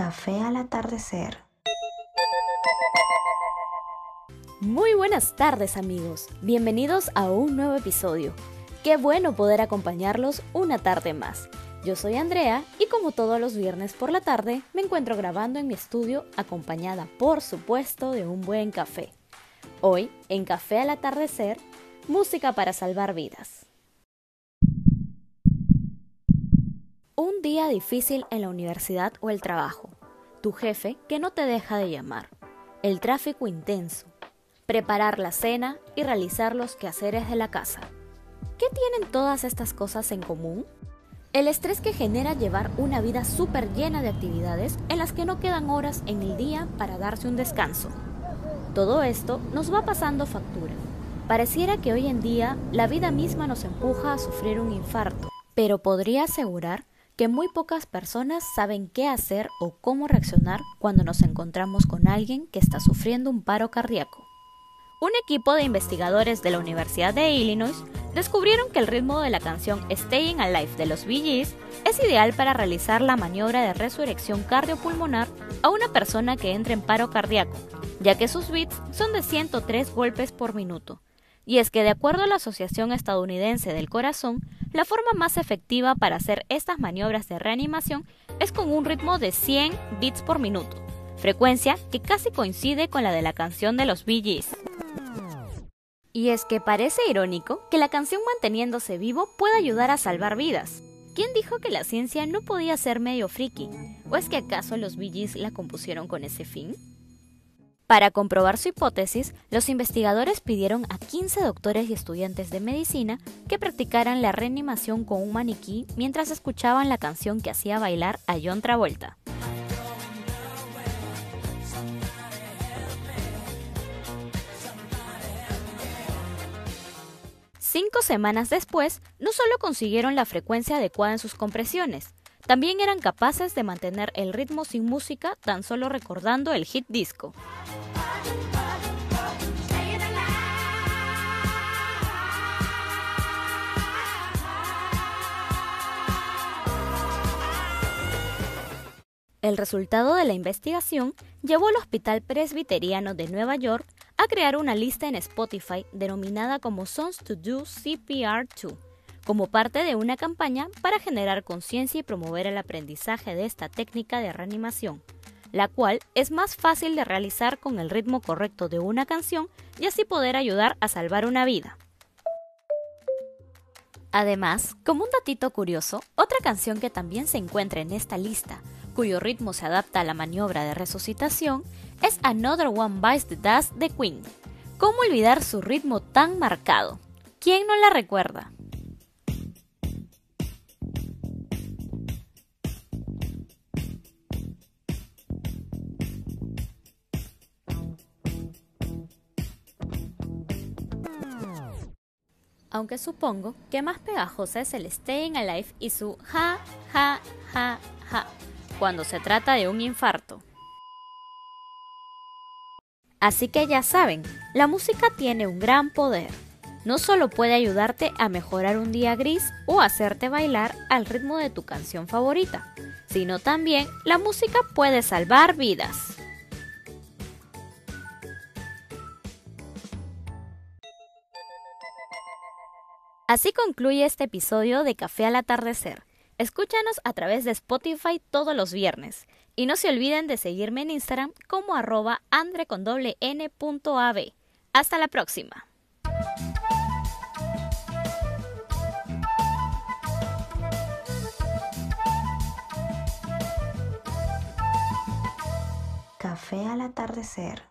Café al atardecer. Muy buenas tardes amigos, bienvenidos a un nuevo episodio. Qué bueno poder acompañarlos una tarde más. Yo soy Andrea y como todos los viernes por la tarde me encuentro grabando en mi estudio acompañada por supuesto de un buen café. Hoy, en Café al atardecer, música para salvar vidas. Día difícil en la universidad o el trabajo. Tu jefe que no te deja de llamar. El tráfico intenso. Preparar la cena y realizar los quehaceres de la casa. ¿Qué tienen todas estas cosas en común? El estrés que genera llevar una vida súper llena de actividades en las que no quedan horas en el día para darse un descanso. Todo esto nos va pasando factura. Pareciera que hoy en día la vida misma nos empuja a sufrir un infarto, pero podría asegurar que muy pocas personas saben qué hacer o cómo reaccionar cuando nos encontramos con alguien que está sufriendo un paro cardíaco. Un equipo de investigadores de la Universidad de Illinois descubrieron que el ritmo de la canción Staying Alive de los Bee Gees es ideal para realizar la maniobra de resurrección cardiopulmonar a una persona que entra en paro cardíaco, ya que sus beats son de 103 golpes por minuto. Y es que de acuerdo a la Asociación Estadounidense del Corazón, la forma más efectiva para hacer estas maniobras de reanimación es con un ritmo de 100 beats por minuto, frecuencia que casi coincide con la de la canción de los Bee. Y es que parece irónico que la canción manteniéndose vivo pueda ayudar a salvar vidas. ¿Quién dijo que la ciencia no podía ser medio friki? ¿O es que acaso los Bee la compusieron con ese fin? Para comprobar su hipótesis, los investigadores pidieron a 15 doctores y estudiantes de medicina que practicaran la reanimación con un maniquí mientras escuchaban la canción que hacía bailar a John Travolta. Cinco semanas después, no solo consiguieron la frecuencia adecuada en sus compresiones, también eran capaces de mantener el ritmo sin música tan solo recordando el hit disco. El resultado de la investigación llevó al Hospital Presbiteriano de Nueva York a crear una lista en Spotify denominada como Songs to Do CPR2, como parte de una campaña para generar conciencia y promover el aprendizaje de esta técnica de reanimación, la cual es más fácil de realizar con el ritmo correcto de una canción y así poder ayudar a salvar una vida. Además, como un datito curioso, otra canción que también se encuentra en esta lista, cuyo ritmo se adapta a la maniobra de resucitación, es Another One Bites the Dust de Queen. ¿Cómo olvidar su ritmo tan marcado? ¿Quién no la recuerda? Aunque supongo que más pegajosa es el Staying Alive y su ja, ja, ja, ja, cuando se trata de un infarto. Así que ya saben, la música tiene un gran poder. No solo puede ayudarte a mejorar un día gris o hacerte bailar al ritmo de tu canción favorita, sino también la música puede salvar vidas. Así concluye este episodio de Café al Atardecer. Escúchanos a través de Spotify todos los viernes. Y no se olviden de seguirme en Instagram como arroba andre Hasta la próxima. Café al atardecer.